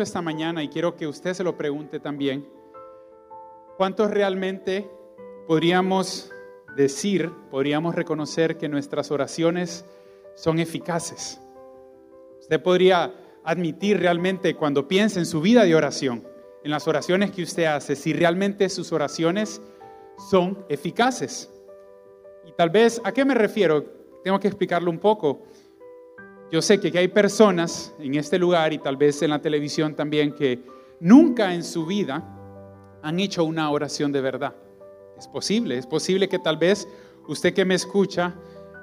esta mañana y quiero que usted se lo pregunte también, ¿cuántos realmente podríamos decir, podríamos reconocer que nuestras oraciones son eficaces? Usted podría admitir realmente cuando piensa en su vida de oración, en las oraciones que usted hace, si realmente sus oraciones son eficaces. Y tal vez, ¿a qué me refiero? Tengo que explicarlo un poco. Yo sé que hay personas en este lugar y tal vez en la televisión también que nunca en su vida han hecho una oración de verdad. Es posible, es posible que tal vez usted que me escucha,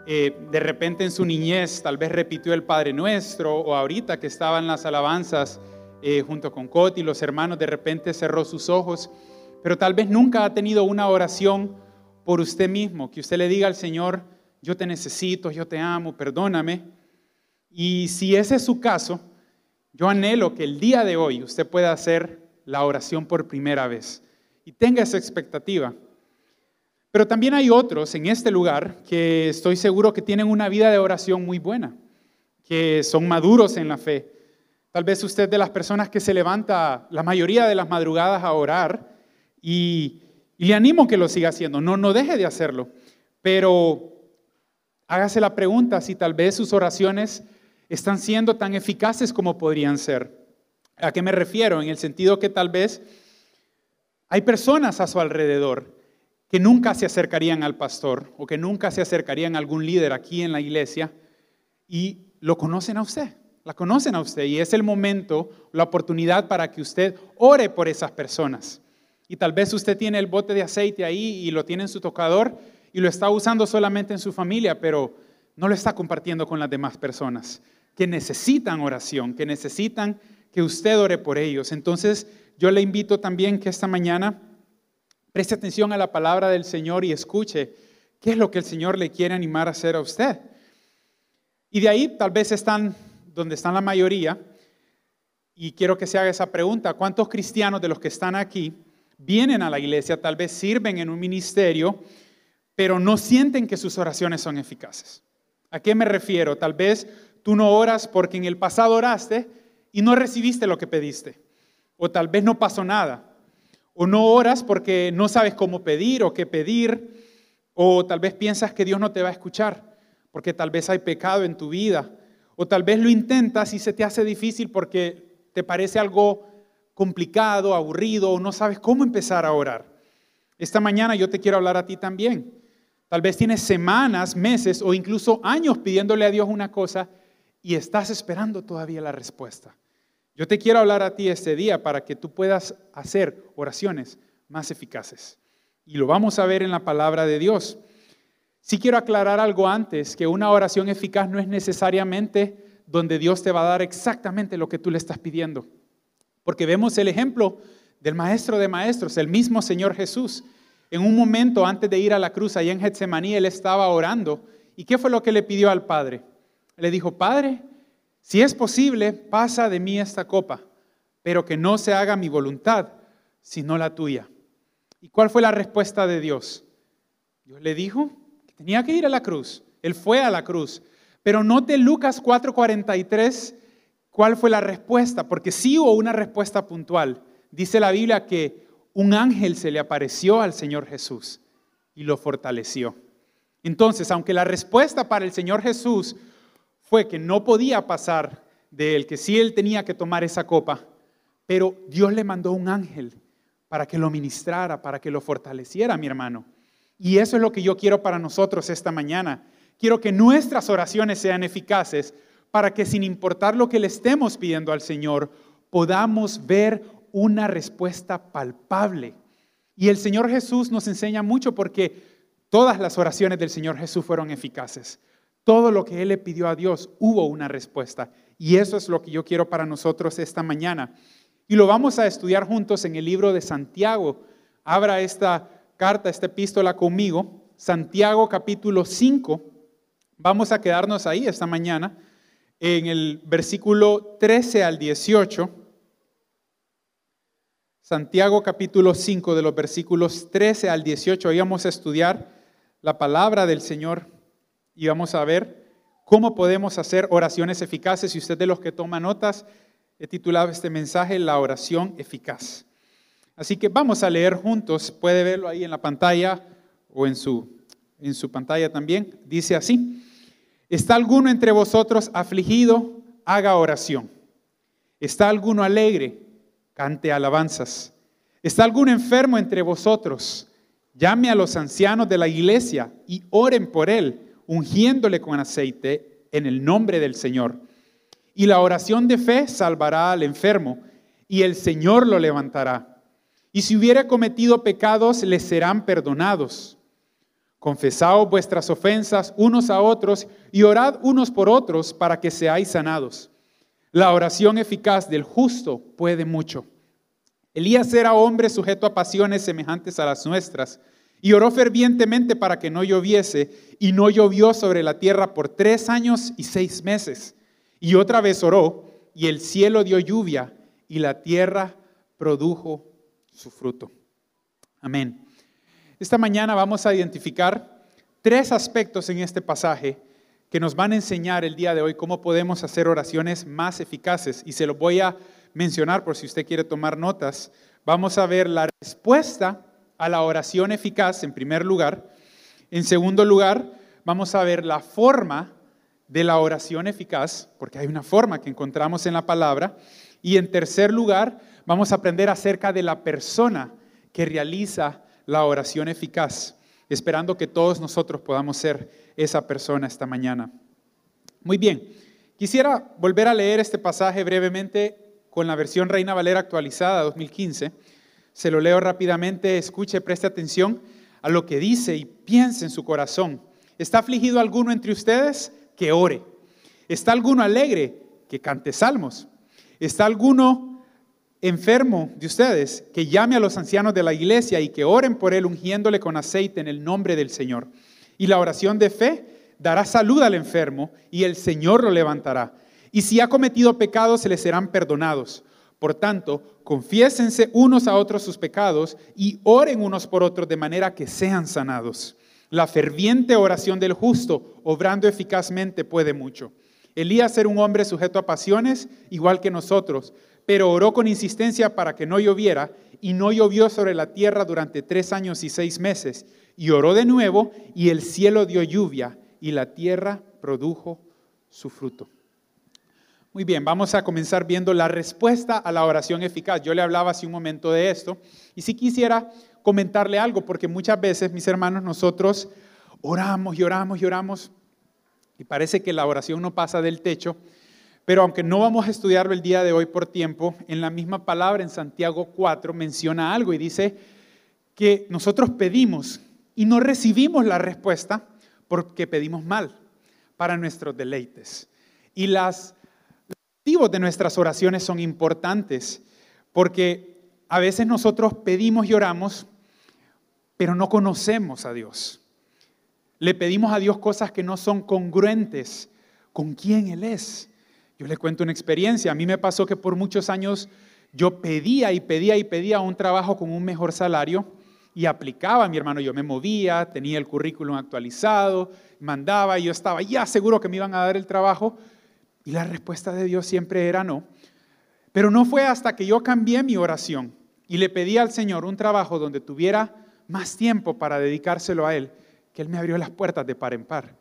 eh, de repente en su niñez tal vez repitió el Padre Nuestro o ahorita que estaba en las alabanzas eh, junto con Coti y los hermanos, de repente cerró sus ojos, pero tal vez nunca ha tenido una oración por usted mismo, que usted le diga al Señor, yo te necesito, yo te amo, perdóname. Y si ese es su caso, yo anhelo que el día de hoy usted pueda hacer la oración por primera vez y tenga esa expectativa. Pero también hay otros en este lugar que estoy seguro que tienen una vida de oración muy buena, que son maduros en la fe. Tal vez usted de las personas que se levanta la mayoría de las madrugadas a orar y, le animo que lo siga haciendo, no, no deje de hacerlo, pero hágase la pregunta si tal vez sus oraciones están siendo tan eficaces como podrían ser. ¿A qué me refiero? En el sentido que tal vez hay personas a su alrededor que nunca se acercarían al pastor o que nunca se acercarían a algún líder aquí en la iglesia y lo conocen a usted, la conocen a usted y es el momento, la oportunidad para que usted ore por esas personas. Y tal vez usted tiene el bote de aceite ahí y lo tiene en su tocador y lo está usando solamente en su familia, pero no lo está compartiendo con las demás personas que necesitan oración, que necesitan que usted ore por ellos. Entonces, yo le invito también que esta mañana preste atención a la palabra del Señor y escuche qué es lo que el Señor le quiere animar a hacer a usted. Y de ahí tal vez están donde están la mayoría, y quiero que se haga esa pregunta, ¿cuántos cristianos de los que están aquí vienen a la iglesia, tal vez sirven en un ministerio, pero no sienten que sus oraciones son eficaces? ¿A qué me refiero? Tal vez Tú no oras porque en el pasado oraste y no recibiste lo que pediste. O tal vez no pasó nada. O no oras porque no sabes cómo pedir o qué pedir. O tal vez piensas que Dios no te va a escuchar porque tal vez hay pecado en tu vida. O tal vez lo intentas y se te hace difícil porque te parece algo complicado, aburrido o no sabes cómo empezar a orar. Esta mañana yo te quiero hablar a ti también. Tal vez tienes semanas, meses o incluso años pidiéndole a Dios una cosa y estás esperando todavía la respuesta. Yo te quiero hablar a ti este día para que tú puedas hacer oraciones más eficaces. Y lo vamos a ver en la palabra de Dios. Sí quiero aclarar algo antes, que una oración eficaz no es necesariamente donde Dios te va a dar exactamente lo que tú le estás pidiendo. Porque vemos el ejemplo del maestro de maestros, el mismo Señor Jesús. En un momento antes de ir a la cruz, allá en Getsemaní, él estaba orando. ¿Y qué fue lo que le pidió al Padre? Le dijo, Padre, si es posible, pasa de mí esta copa, pero que no se haga mi voluntad, sino la tuya. ¿Y cuál fue la respuesta de Dios? Dios le dijo que tenía que ir a la cruz. Él fue a la cruz. Pero note Lucas 4:43 cuál fue la respuesta, porque sí hubo una respuesta puntual. Dice la Biblia que un ángel se le apareció al Señor Jesús y lo fortaleció. Entonces, aunque la respuesta para el Señor Jesús fue que no podía pasar de él, que sí él tenía que tomar esa copa, pero Dios le mandó un ángel para que lo ministrara, para que lo fortaleciera, mi hermano. Y eso es lo que yo quiero para nosotros esta mañana. Quiero que nuestras oraciones sean eficaces para que sin importar lo que le estemos pidiendo al Señor, podamos ver una respuesta palpable. Y el Señor Jesús nos enseña mucho porque todas las oraciones del Señor Jesús fueron eficaces. Todo lo que él le pidió a Dios, hubo una respuesta. Y eso es lo que yo quiero para nosotros esta mañana. Y lo vamos a estudiar juntos en el libro de Santiago. Abra esta carta, esta epístola conmigo. Santiago capítulo 5. Vamos a quedarnos ahí esta mañana en el versículo 13 al 18. Santiago capítulo 5 de los versículos 13 al 18. Ahí vamos a estudiar la palabra del Señor y vamos a ver cómo podemos hacer oraciones eficaces. Y usted de los que toma notas, He titulado este mensaje La oración eficaz. Así que vamos a leer juntos, puede verlo ahí en la pantalla o en su, en su pantalla también. Dice así, ¿está alguno entre vosotros afligido? Haga oración. ¿Está alguno alegre? Cante alabanzas. ¿Está alguno enfermo entre vosotros? Llame a los ancianos de la iglesia y oren por él, ungiéndole con aceite en el nombre del Señor. Y la oración de fe salvará al enfermo, y el Señor lo levantará. Y si hubiera cometido pecados, les serán perdonados. Confesaos vuestras ofensas unos a otros y orad unos por otros para que seáis sanados. La oración eficaz del justo puede mucho. Elías era hombre sujeto a pasiones semejantes a las nuestras y oró fervientemente para que no lloviese y no llovió sobre la tierra por tres años y seis meses. Y otra vez oró y el cielo dio lluvia y la tierra produjo su fruto. Amén. Esta mañana vamos a identificar tres aspectos en este pasaje que nos van a enseñar el día de hoy cómo podemos hacer oraciones más eficaces. Y se los voy a mencionar por si usted quiere tomar notas. Vamos a ver la respuesta a la oración eficaz en primer lugar. En segundo lugar, vamos a ver la forma de la oración eficaz, porque hay una forma que encontramos en la palabra. Y en tercer lugar, vamos a aprender acerca de la persona que realiza la oración eficaz, esperando que todos nosotros podamos ser esa persona esta mañana. Muy bien, quisiera volver a leer este pasaje brevemente con la versión Reina Valera actualizada 2015. Se lo leo rápidamente, escuche, preste atención a lo que dice y piense en su corazón. ¿Está afligido alguno entre ustedes? Que ore. ¿Está alguno alegre? Que cante salmos. ¿Está alguno enfermo de ustedes, que llame a los ancianos de la iglesia y que oren por él ungiéndole con aceite en el nombre del Señor. Y la oración de fe dará salud al enfermo y el Señor lo levantará. Y si ha cometido pecados, se le serán perdonados. Por tanto, confiésense unos a otros sus pecados y oren unos por otros de manera que sean sanados. La ferviente oración del justo, obrando eficazmente, puede mucho. Elías era un hombre sujeto a pasiones, igual que nosotros, pero oró con insistencia para que no lloviera, y no llovió sobre la tierra durante tres años y seis meses. Y oró de nuevo, y el cielo dio lluvia, y la tierra produjo su fruto. Muy bien, vamos a comenzar viendo la respuesta a la oración eficaz. Yo le hablaba hace un momento de esto, y si quisiera comentarle algo, porque muchas veces, mis hermanos, nosotros oramos y oramos y y parece que la oración no pasa del techo, pero aunque no vamos a estudiarlo el día de hoy por tiempo, en la misma palabra en Santiago 4 menciona algo y dice que nosotros pedimos y no recibimos la respuesta porque pedimos mal para nuestros deleites. Y las, de nuestras oraciones son importantes porque a veces nosotros pedimos y oramos, pero no conocemos a Dios. Le pedimos a Dios cosas que no son congruentes con quién Él es. Yo le cuento una experiencia. A mí me pasó que por muchos años yo pedía y pedía y pedía un trabajo con un mejor salario y aplicaba, mi hermano, yo me movía, tenía el currículum actualizado, mandaba y yo estaba ya seguro que me iban a dar el trabajo y la respuesta de Dios siempre era no. Pero no fue hasta que yo cambié mi oración y le pedí al Señor un trabajo donde tuviera más tiempo para dedicárselo a Él, que Él me abrió las puertas de par en par.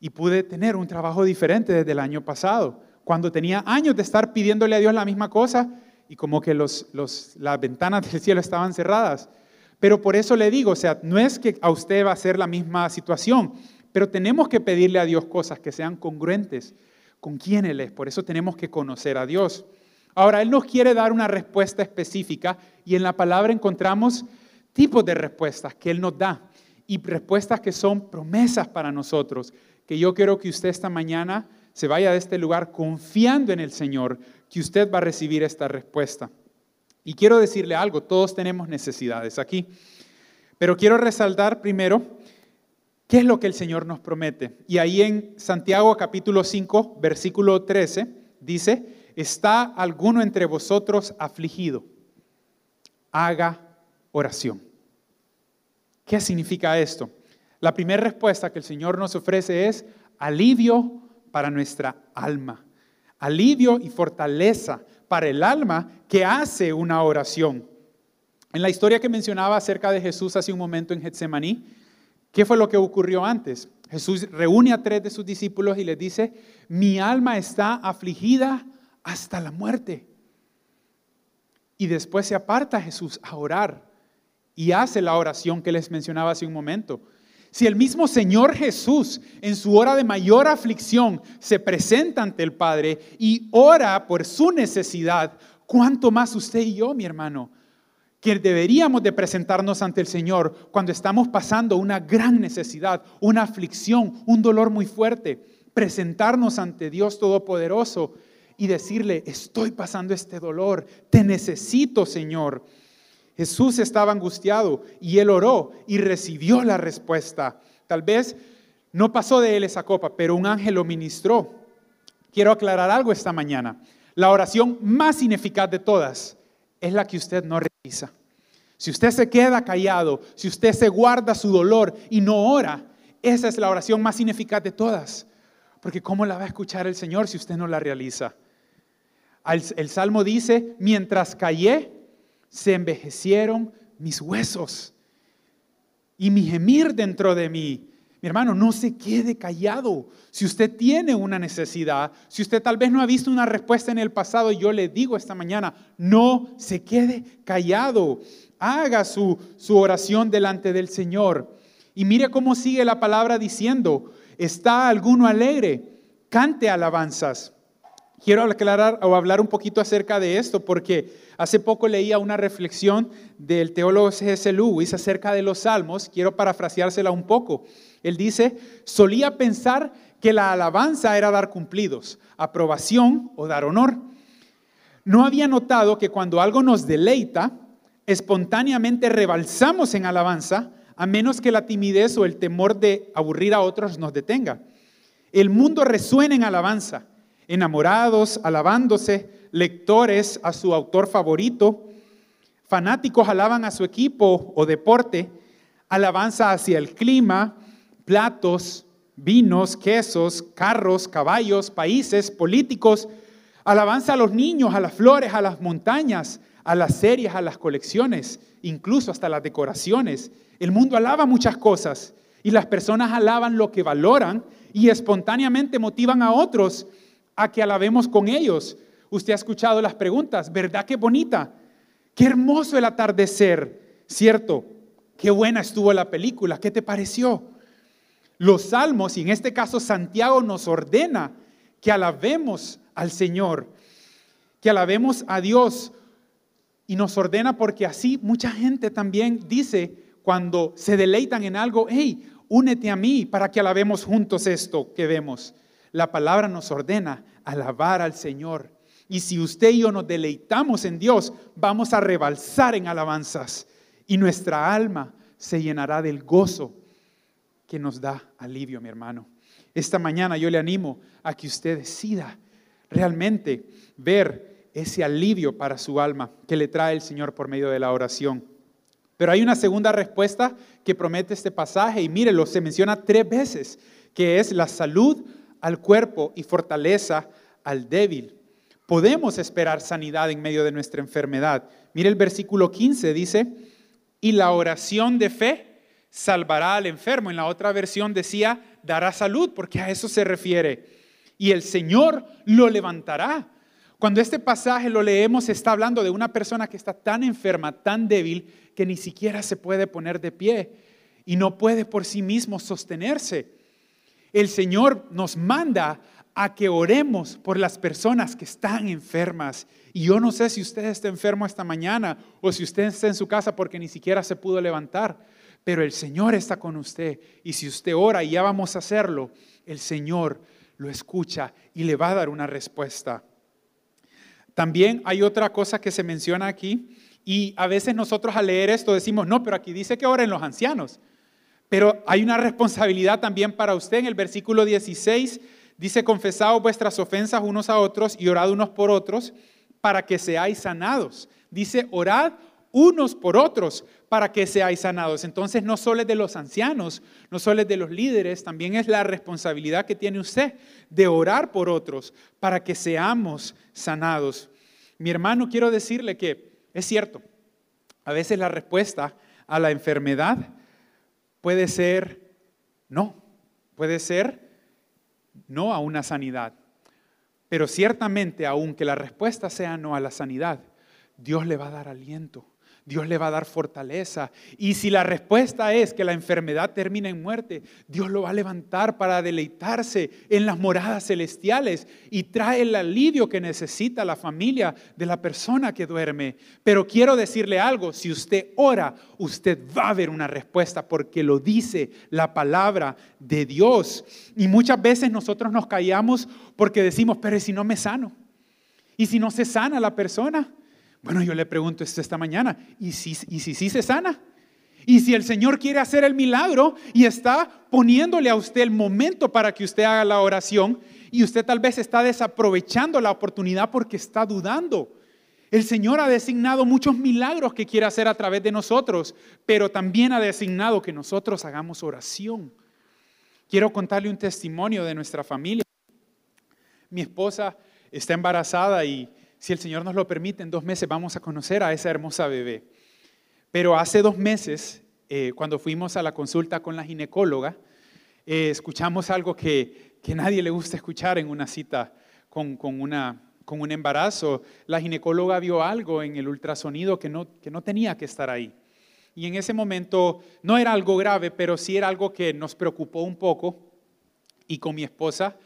Y pude tener un trabajo diferente desde el año pasado cuando tenía años de estar pidiéndole a Dios la misma cosa y como que los, las ventanas del cielo estaban cerradas. Pero por eso le digo, o sea, no es que a usted va a ser la misma situación, pero tenemos que pedirle a Dios cosas que sean congruentes con quién Él es. Por eso tenemos que conocer a Dios. Ahora, Él nos quiere dar una respuesta específica y en la palabra encontramos tipos de respuestas que Él nos da y respuestas que son promesas para nosotros, que yo quiero que usted esta mañana se vaya de este lugar confiando en el Señor, que usted va a recibir esta respuesta. Y quiero decirle algo, todos tenemos necesidades aquí, pero quiero resaltar primero qué es lo que el Señor nos promete. Y ahí en Santiago capítulo 5, versículo 13, dice, ¿está alguno entre vosotros afligido? Haga oración. ¿Qué significa esto? La primera respuesta que el Señor nos ofrece es alivio para nuestra alma, alivio y fortaleza para el alma que hace una oración. En la historia que mencionaba acerca de Jesús hace un momento en Getsemaní, ¿qué fue lo que ocurrió antes? Jesús reúne a tres de sus discípulos y les dice, mi alma está afligida hasta la muerte. Y después se aparta Jesús a orar y hace la oración que les mencionaba hace un momento. Si el mismo Señor Jesús en su hora de mayor aflicción se presenta ante el Padre y ora por su necesidad, ¿cuánto más usted y yo, mi hermano? Que deberíamos de presentarnos ante el Señor cuando estamos pasando una gran necesidad, una aflicción, un dolor muy fuerte. Presentarnos ante Dios Todopoderoso y decirle, estoy pasando este dolor, te necesito, Señor. Jesús estaba angustiado y él oró y recibió la respuesta. Tal vez no pasó de él esa copa, pero un ángel lo ministró. Quiero aclarar algo esta mañana. La oración más ineficaz de todas es la que usted no realiza. Si usted se queda callado, si usted se guarda su dolor y no ora, esa es la oración más ineficaz de todas. Porque ¿cómo la va a escuchar el Señor si usted no la realiza? El Salmo dice, mientras callé, se envejecieron mis huesos y mi gemir dentro de mí. Mi hermano, no se quede callado. Si usted tiene una necesidad, si usted tal vez no ha visto una respuesta en el pasado, yo le digo esta mañana, no se quede callado. Haga su, su oración delante del Señor. Y mire cómo sigue la palabra diciendo, ¿está alguno alegre? Cante alabanzas. Quiero aclarar o hablar un poquito acerca de esto porque hace poco leía una reflexión del teólogo C.S. Lewis acerca de los salmos. Quiero parafraseársela un poco. Él dice, solía pensar que la alabanza era dar cumplidos, aprobación o dar honor. No había notado que cuando algo nos deleita, espontáneamente rebalsamos en alabanza, a menos que la timidez o el temor de aburrir a otros nos detenga. El mundo resuena en alabanza enamorados, alabándose, lectores a su autor favorito, fanáticos alaban a su equipo o deporte, alabanza hacia el clima, platos, vinos, quesos, carros, caballos, países, políticos, alabanza a los niños, a las flores, a las montañas, a las series, a las colecciones, incluso hasta las decoraciones. El mundo alaba muchas cosas y las personas alaban lo que valoran y espontáneamente motivan a otros a que alabemos con ellos. Usted ha escuchado las preguntas, ¿verdad qué bonita? Qué hermoso el atardecer, ¿cierto? Qué buena estuvo la película, ¿qué te pareció? Los salmos, y en este caso Santiago nos ordena que alabemos al Señor, que alabemos a Dios, y nos ordena porque así mucha gente también dice cuando se deleitan en algo, hey, únete a mí para que alabemos juntos esto que vemos la palabra nos ordena alabar al Señor. Y si usted y yo nos deleitamos en Dios, vamos a rebalsar en alabanzas y nuestra alma se llenará del gozo que nos da alivio, mi hermano. Esta mañana yo le animo a que usted decida realmente ver ese alivio para su alma que le trae el Señor por medio de la oración. Pero hay una segunda respuesta que promete este pasaje y mírelo, se menciona tres veces, que es la salud al cuerpo y fortaleza al débil. Podemos esperar sanidad en medio de nuestra enfermedad. Mire el versículo 15, dice, y la oración de fe salvará al enfermo. En la otra versión decía, dará salud, porque a eso se refiere. Y el Señor lo levantará. Cuando este pasaje lo leemos, está hablando de una persona que está tan enferma, tan débil, que ni siquiera se puede poner de pie y no puede por sí mismo sostenerse el Señor nos manda a que oremos por las personas que están enfermas. Y yo no sé si usted está enfermo esta mañana o si usted está en su casa porque ni siquiera se pudo levantar, pero el Señor está con usted. Y si usted ora, y ya vamos a hacerlo, el Señor lo escucha y le va a dar una respuesta. También hay otra cosa que se menciona aquí y a veces nosotros al leer esto decimos, no, pero aquí dice que oren los ancianos. Pero hay una responsabilidad también para usted. En el versículo 16 dice, confesaos vuestras ofensas unos a otros y orad unos por otros para que seáis sanados. Dice, orad unos por otros para que seáis sanados. Entonces no solo es de los ancianos, no solo es de los líderes, también es la responsabilidad que tiene usted de orar por otros para que seamos sanados. Mi hermano, quiero decirle que es cierto, a veces la respuesta a la enfermedad puede ser no, puede ser no a una sanidad. Pero ciertamente, aunque la respuesta sea no a la sanidad, Dios le va a dar aliento. Dios le va a dar fortaleza. Y si la respuesta es que la enfermedad termina en muerte, Dios lo va a levantar para deleitarse en las moradas celestiales y trae el alivio que necesita la familia de la persona que duerme. Pero quiero decirle algo, si usted ora, usted va a ver una respuesta porque lo dice la palabra de Dios. Y muchas veces nosotros nos callamos porque decimos, pero si no me sano? ¿Y si no se sana la persona? Bueno, yo le pregunto esto esta mañana, ¿y si, y si sí se sana? Y si el Señor quiere hacer el milagro y está poniéndole a usted el momento para que usted haga la oración y usted tal vez está desaprovechando la oportunidad porque está dudando. El Señor ha designado muchos milagros que quiere hacer a través de nosotros, pero también ha designado que nosotros hagamos oración. Quiero contarle un testimonio de nuestra familia. Mi esposa está embarazada y si el Señor nos lo permite, en dos meses vamos a conocer a esa hermosa bebé. Pero hace dos meses, eh, cuando fuimos a la consulta con la ginecóloga, eh, escuchamos algo que, que nadie le gusta escuchar en una cita con, con, una, con un embarazo. La ginecóloga vio algo en el ultrasonido que no, que no tenía que estar ahí. Y en ese momento no era algo grave, pero sí era algo que nos preocupó un poco. Y con mi esposa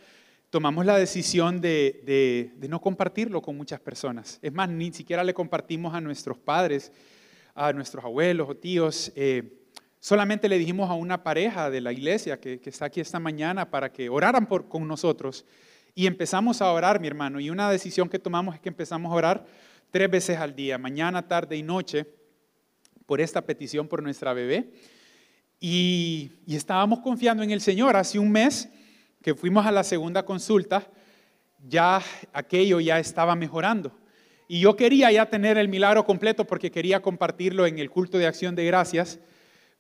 tomamos la decisión de, no compartirlo con muchas personas. Es más, ni siquiera le compartimos a nuestros padres, a nuestros abuelos o tíos. Eh, solamente le dijimos a una pareja de la iglesia que, está aquí esta mañana para que oraran con nosotros. Y empezamos a orar, mi hermano. Y una decisión que tomamos es que empezamos a orar tres veces al día, mañana, tarde y noche, por esta petición por nuestra bebé. Y estábamos confiando en el Señor. Hace un mes que fuimos a la segunda consulta, ya aquello ya estaba mejorando. Y yo quería ya tener el milagro completo porque quería compartirlo en el culto de acción de gracias,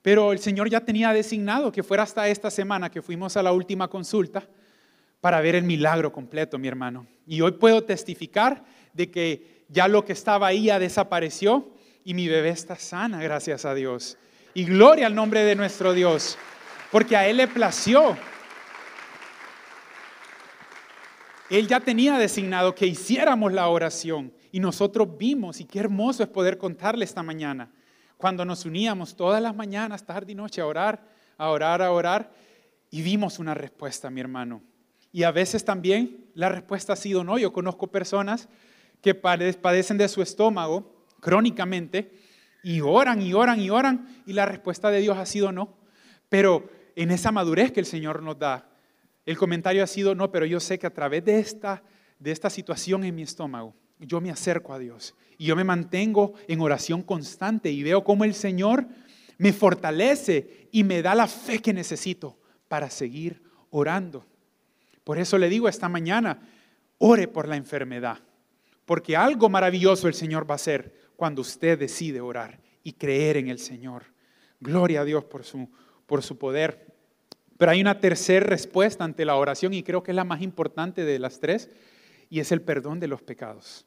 pero el Señor ya tenía designado que fuera hasta esta semana que fuimos a la última consulta para ver el milagro completo, mi hermano. Y hoy puedo testificar de que ya lo que estaba ahí ya desapareció y mi bebé está sana, gracias a Dios. Y gloria al nombre de nuestro Dios, porque a Él le plació Él ya tenía designado que hiciéramos la oración y nosotros vimos, y qué hermoso es poder contarle esta mañana, cuando nos uníamos todas las mañanas, tarde y noche, a orar, a orar, a orar, y vimos una respuesta, mi hermano. Y a veces también la respuesta ha sido no. Yo conozco personas que padecen de su estómago crónicamente y oran y oran y oran y la respuesta de Dios ha sido no. Pero en esa madurez que el Señor nos da, el comentario ha sido, no, pero yo sé que a través de esta, de esta situación en mi estómago, yo me acerco a Dios y yo me mantengo en oración constante y veo cómo el Señor me fortalece y me da la fe que necesito para seguir orando. Por eso le digo esta mañana, ore por la enfermedad, porque algo maravilloso el Señor va a hacer cuando usted decide orar y creer en el Señor. Gloria a Dios por su, por su poder. Pero hay una tercera respuesta ante la oración y creo que es la más importante de las tres y es el perdón de los pecados.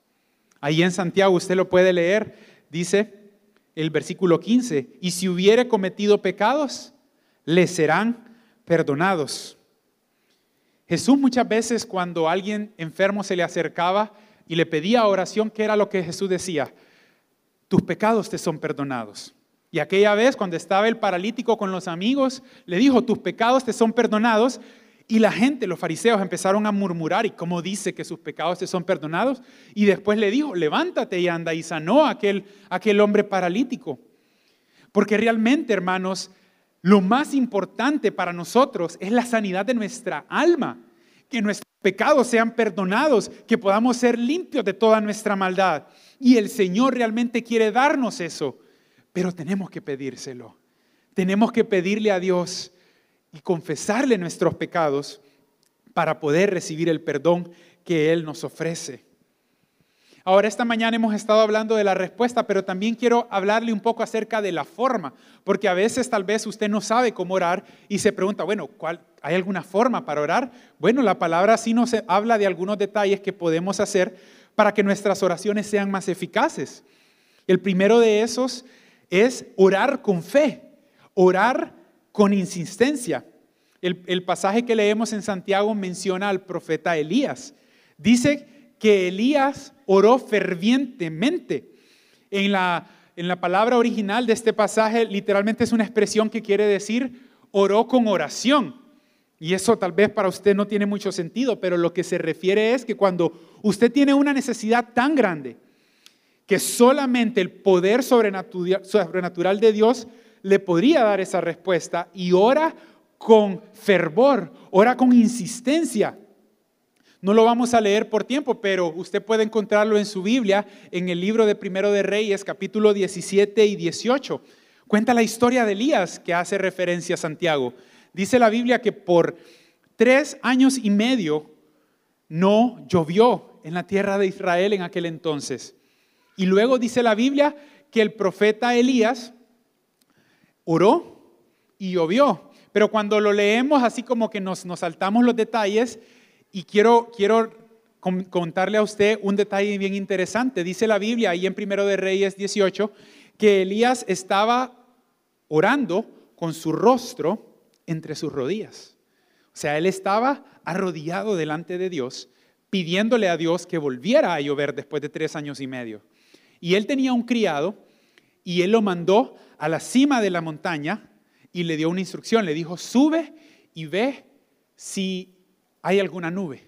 Ahí en Santiago usted lo puede leer, dice el versículo 15, y si hubiere cometido pecados, le serán perdonados. Jesús muchas veces cuando alguien enfermo se le acercaba y le pedía oración, ¿qué era lo que Jesús decía? Tus pecados te son perdonados. Y aquella vez, cuando estaba el paralítico con los amigos, le dijo, tus pecados te son perdonados. Y la gente, los fariseos, empezaron a murmurar, ¿y cómo dice que sus pecados te son perdonados? Y después le dijo, levántate y anda, y sanó a aquel, aquel hombre paralítico. Porque realmente, hermanos, lo más importante para nosotros es la sanidad de nuestra alma, que nuestros pecados sean perdonados, que podamos ser limpios de toda nuestra maldad. Y el Señor realmente quiere darnos eso. Pero tenemos que pedírselo. Tenemos que pedirle a Dios y confesarle nuestros pecados para poder recibir el perdón que Él nos ofrece. Ahora, esta mañana hemos estado hablando de la respuesta, pero también quiero hablarle un poco acerca de la forma, porque a veces tal vez usted no sabe cómo orar y se pregunta, bueno, ¿cuál, ¿hay alguna forma para orar? Bueno, la palabra sí nos habla de algunos detalles que podemos hacer para que nuestras oraciones sean más eficaces. El primero de esos es orar con fe, orar con insistencia. El, pasaje que leemos en Santiago menciona al profeta Elías. Dice que Elías oró fervientemente. En la, en la palabra original de este pasaje, literalmente es una expresión que quiere decir oró con oración. Y eso tal vez para usted no tiene mucho sentido, pero lo que se refiere es que cuando usted tiene una necesidad tan grande, que solamente el poder sobrenatural, de Dios le podría dar esa respuesta y ora con fervor, ora con insistencia. No lo vamos a leer por tiempo, pero usted puede encontrarlo en su Biblia, en el libro de Primero de Reyes, capítulo 17 y 18. Cuenta la historia de Elías que hace referencia a Santiago. Dice la Biblia que por tres años y medio no llovió en la tierra de Israel en aquel entonces. Y luego dice la Biblia que el profeta Elías oró y llovió. Pero cuando lo leemos así como que nos, nos saltamos los detalles, y quiero, quiero contarle a usted un detalle bien interesante. Dice la Biblia ahí en Primero de Reyes 18 que Elías estaba orando con su rostro entre sus rodillas. O sea, él estaba arrodillado delante de Dios, pidiéndole a Dios que volviera a llover después de tres años y medio. Y él tenía un criado y él lo mandó a la cima de la montaña y le dio una instrucción. Le dijo, sube y ve si ¿hay alguna nube?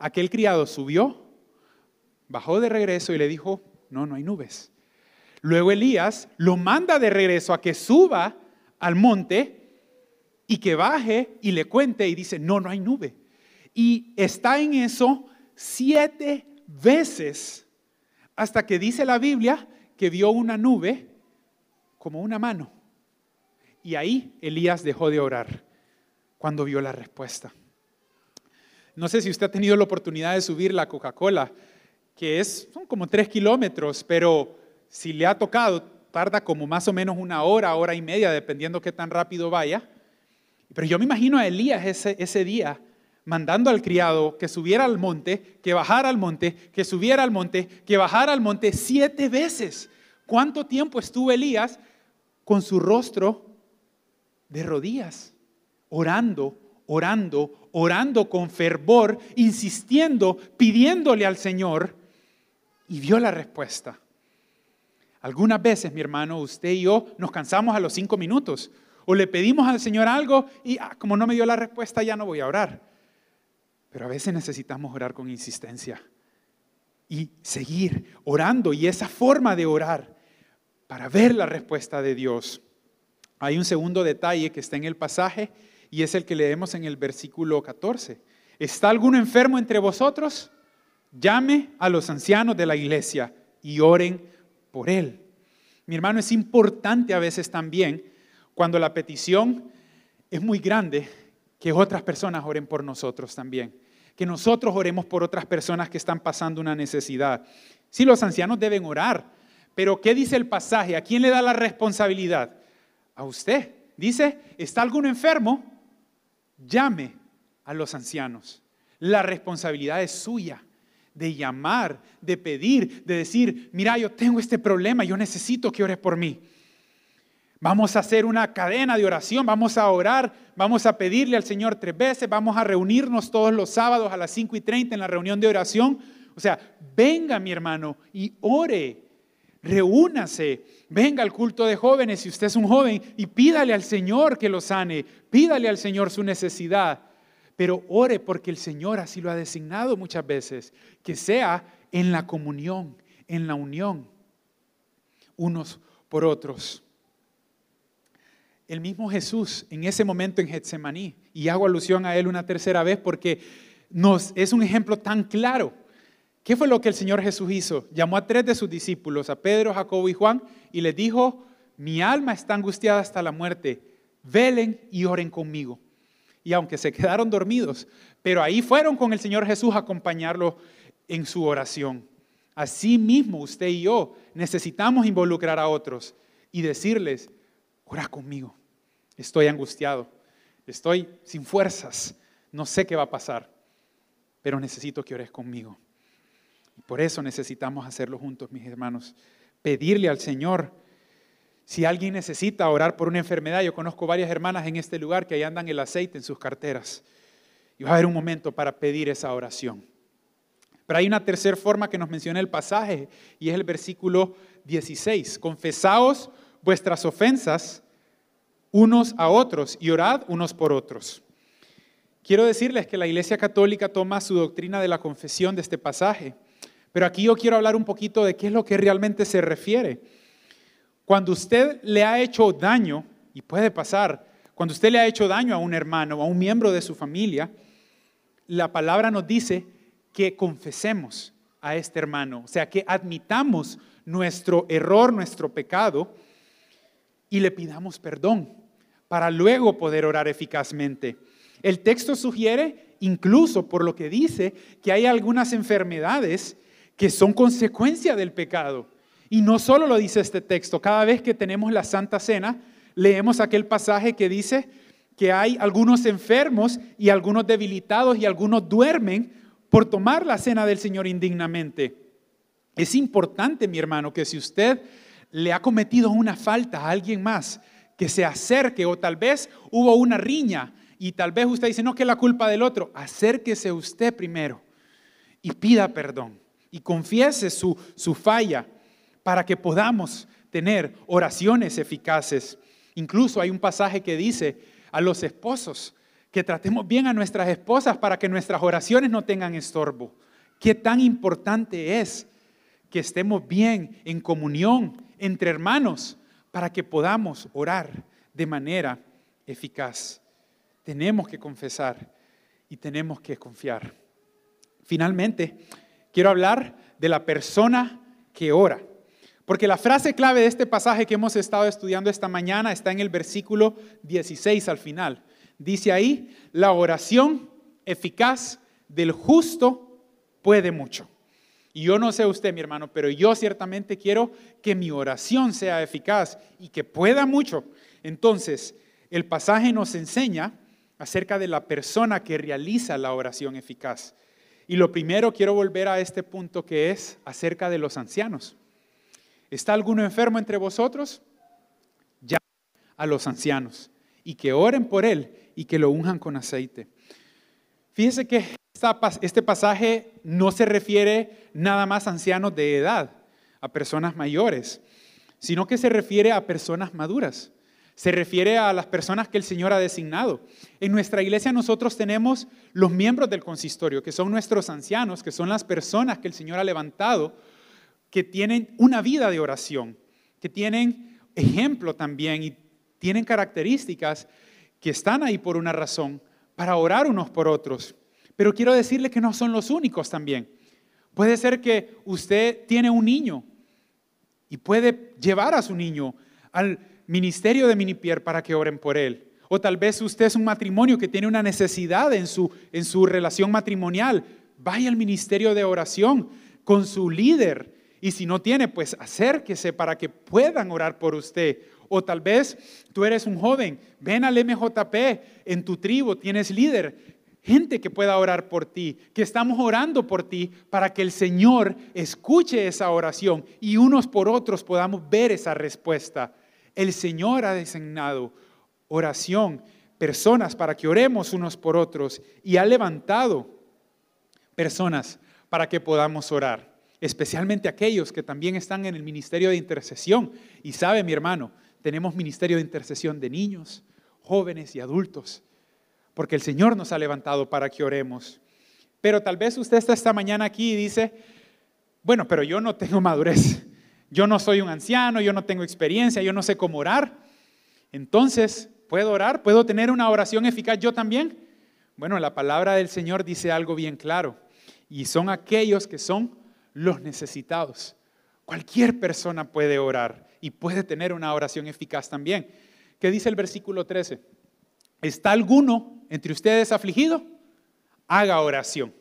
Aquel criado subió, bajó de regreso y le dijo, no, no hay nubes. Luego Elías lo manda de regreso a que suba al monte y que baje y le cuente y dice, no, no hay nube. Y está en eso siete veces hasta que dice la Biblia que vio una nube como una mano. Y ahí Elías dejó de orar cuando vio la respuesta. No sé si usted ha tenido la oportunidad de subir la Coca-Cola, que es, son como tres kilómetros, pero si le ha tocado, tarda como más o menos una hora, hora y media, dependiendo qué tan rápido vaya. Pero yo me imagino a Elías ese, ese día mandando al criado que subiera al monte, que bajara al monte, que subiera al monte, que bajara al monte siete veces. ¿Cuánto tiempo estuvo Elías con su rostro de rodillas, orando, orando, orando con fervor, insistiendo, pidiéndole al Señor, y vio la respuesta. Algunas veces, mi hermano, usted y yo nos cansamos a los cinco minutos, o le pedimos al Señor algo y ah, como no me dio la respuesta, ya no voy a orar. Pero a veces necesitamos orar con insistencia y seguir orando y esa forma de orar para ver la respuesta de Dios. Hay un segundo detalle que está en el pasaje y es el que leemos en el versículo 14. ¿Está alguno enfermo entre vosotros? Llame a los ancianos de la iglesia y oren por él. Mi hermano, es importante a veces también, cuando la petición es muy grande, que otras personas oren por nosotros también. Que nosotros oremos por otras personas que están pasando una necesidad. Sí, los ancianos deben orar, pero ¿qué dice el pasaje? ¿A quién le da la responsabilidad? A usted. Dice, ¿está alguno enfermo? llame a los ancianos. La responsabilidad es suya de llamar, de pedir, de decir, mira, yo tengo este problema, yo necesito que ores por mí. Vamos a hacer una cadena de oración, vamos a orar, vamos a pedirle al Señor tres veces, vamos a reunirnos todos los sábados a las 5 y 30 en la reunión de oración. O sea, venga mi hermano y ore, reúnase, venga al culto de jóvenes si usted es un joven y pídale al Señor que lo sane, pídale al Señor su necesidad, pero ore porque el Señor así lo ha designado muchas veces, que sea en la comunión, en la unión, unos por otros. El mismo Jesús en ese momento en Getsemaní, y hago alusión a él una tercera vez porque nos es un ejemplo tan claro ¿Qué fue lo que el Señor Jesús hizo? Llamó a tres de sus discípulos, a Pedro, Jacobo y Juan, y les dijo, mi alma está angustiada hasta la muerte, velen y oren conmigo. Y aunque se quedaron dormidos, pero ahí fueron con el Señor Jesús a acompañarlo en su oración. Así mismo usted y yo necesitamos involucrar a otros y decirles, ora conmigo, estoy angustiado, estoy sin fuerzas, no sé qué va a pasar, pero necesito que ores conmigo. Por eso necesitamos hacerlo juntos, mis hermanos. Pedirle al Señor, si alguien necesita orar por una enfermedad, yo conozco varias hermanas en este lugar que ahí andan el aceite en sus carteras. Y va a haber un momento para pedir esa oración. Pero hay una tercera forma que nos menciona el pasaje y es el versículo 16. Confesaos vuestras ofensas unos a otros y orad unos por otros. Quiero decirles que la Iglesia Católica toma su doctrina de la confesión de este pasaje, pero aquí yo quiero hablar un poquito de qué es lo que realmente se refiere. Cuando usted le ha hecho daño, y puede pasar, cuando usted le ha hecho daño a un hermano o a un miembro de su familia, la palabra nos dice que confesemos a este hermano, o sea, que admitamos nuestro error, nuestro pecado y le pidamos perdón para luego poder orar eficazmente. El texto sugiere, incluso por lo que dice, que hay algunas enfermedades que son consecuencia del pecado. Y no solo lo dice este texto, cada vez que tenemos la Santa Cena, leemos aquel pasaje que dice que hay algunos enfermos y algunos debilitados y algunos duermen por tomar la cena del Señor indignamente. Es importante, mi hermano, que si usted le ha cometido una falta a alguien más, que se acerque o tal vez hubo una riña y tal vez usted dice, no, que es la culpa del otro, acérquese usted primero y pida perdón y confiese su, su falla para que podamos tener oraciones eficaces. Incluso hay un pasaje que dice a los esposos que tratemos bien a nuestras esposas para que nuestras oraciones no tengan estorbo. Qué tan importante es que estemos bien en comunión entre hermanos para que podamos orar de manera eficaz tenemos que confesar y tenemos que confiar. Finalmente, quiero hablar de la persona que ora. Porque la frase clave de este pasaje que hemos estado estudiando esta mañana está en el versículo 16 al final. Dice ahí, la oración eficaz del justo puede mucho. Y yo no sé usted, mi hermano, pero yo ciertamente quiero que mi oración sea eficaz y que pueda mucho. Entonces, el pasaje nos enseña acerca de la persona que realiza la oración eficaz. Y lo primero quiero volver a este punto que es acerca de los ancianos. ¿Está alguno enfermo entre vosotros? Ya a los ancianos y que oren por él y que lo unjan con aceite. Fíjese que este pasaje no se refiere nada más a ancianos de edad, a personas mayores, sino que se refiere a personas maduras. Se refiere a las personas que el Señor ha designado. En nuestra iglesia nosotros tenemos los miembros del consistorio, que son nuestros ancianos, que son las personas que el Señor ha levantado, que tienen una vida de oración, que tienen ejemplo también y tienen características que están ahí por una razón, para orar unos por otros. Pero quiero decirle que no son los únicos también. Puede ser que usted tiene un niño y puede llevar a su niño al ministerio de Minipier para que oren por él. O tal vez usted es un matrimonio que tiene una necesidad en su, en su relación matrimonial. Vaya al ministerio de oración con su líder. Y si no tiene, pues acérquese para que puedan orar por usted. O tal vez tú eres un joven, ven al MJP, en tu tribu tienes líder, gente que pueda orar por ti, que estamos orando por ti para que el Señor escuche esa oración y unos por otros podamos ver esa respuesta. El Señor ha designado oración, personas para que oremos unos por otros y ha levantado personas para que podamos orar, especialmente aquellos que también están en el ministerio de intercesión. Y sabe, mi hermano, tenemos ministerio de intercesión de niños, jóvenes y adultos, porque el Señor nos ha levantado para que oremos. Pero tal vez usted está esta mañana aquí y dice, bueno, pero yo no tengo madurez. Yo no soy un anciano, yo no tengo experiencia, yo no sé cómo orar. Entonces, ¿puedo orar? ¿Puedo tener una oración eficaz yo también? Bueno, la palabra del Señor dice algo bien claro. Y son aquellos que son los necesitados. Cualquier persona puede orar y puede tener una oración eficaz también. ¿Qué dice el versículo 13? ¿Está alguno entre ustedes afligido? Haga oración.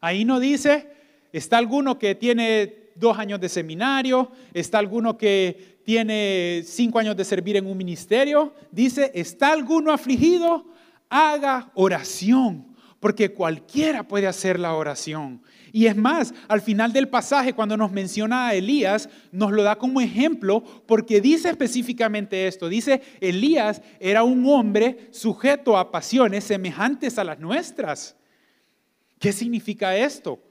Ahí no dice, Está alguno que tiene dos años de seminario, está alguno que tiene cinco años de servir en un ministerio. Dice, está alguno afligido, haga oración, porque cualquiera puede hacer la oración. Y es más, al final del pasaje, cuando nos menciona a Elías, nos lo da como ejemplo porque dice específicamente esto. Dice, Elías era un hombre sujeto a pasiones semejantes a las nuestras. ¿Qué significa esto?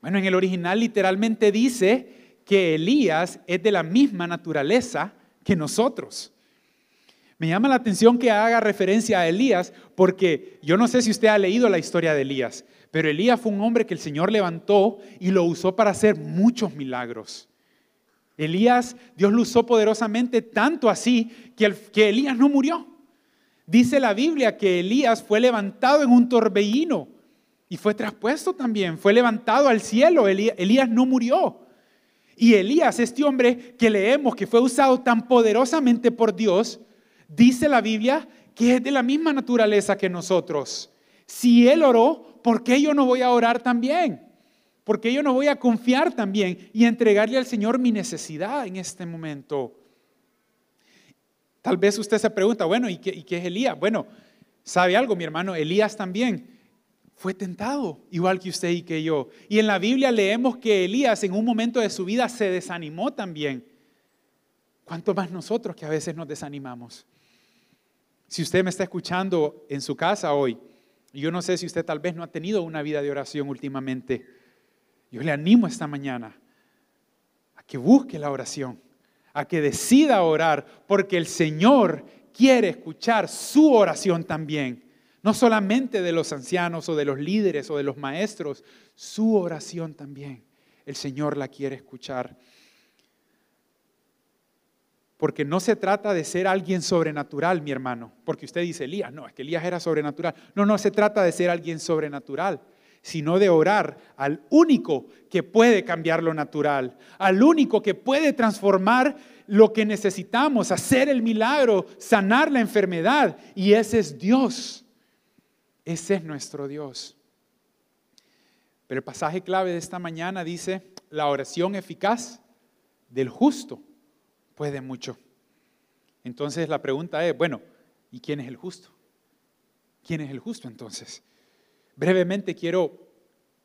Bueno, en el original literalmente dice que Elías es de la misma naturaleza que nosotros. Me llama la atención que haga referencia a Elías porque yo no sé si usted ha leído la historia de Elías, pero Elías fue un hombre que el Señor levantó y lo usó para hacer muchos milagros. Elías, Dios lo usó poderosamente tanto así que, Elías no murió. Dice la Biblia que Elías fue levantado en un torbellino y fue traspuesto también, fue levantado al cielo. Elías no murió. Y Elías, este hombre que leemos que fue usado tan poderosamente por Dios, dice la Biblia que es de la misma naturaleza que nosotros. Si él oró, ¿por qué yo no voy a orar también? ¿Por qué yo no voy a confiar también y entregarle al Señor mi necesidad en este momento? Tal vez usted se pregunta, bueno, ¿y qué, es Elías? Bueno, ¿sabe algo, mi hermano? Elías también fue tentado, igual que usted y que yo. Y en la Biblia leemos que Elías en un momento de su vida se desanimó también. ¿Cuánto más nosotros que a veces nos desanimamos? Si usted me está escuchando en su casa hoy, yo no sé si usted tal vez no ha tenido una vida de oración últimamente. Yo le animo esta mañana a que busque la oración, a que decida orar, porque el Señor quiere escuchar su oración también. No solamente de los ancianos o de los líderes o de los maestros, su oración también. El Señor la quiere escuchar. Porque no se trata de ser alguien sobrenatural, mi hermano. Porque usted dice, Elías, no, es que Elías era sobrenatural. No, no se trata de ser alguien sobrenatural, sino de orar al único que puede cambiar lo natural, al único que puede transformar lo que necesitamos, hacer el milagro, sanar la enfermedad. Y ese es Dios. Ese es nuestro Dios. Pero el pasaje clave de esta mañana dice, la oración eficaz del justo puede mucho. Entonces la pregunta es, bueno, ¿y quién es el justo? ¿Quién es el justo entonces? Brevemente quiero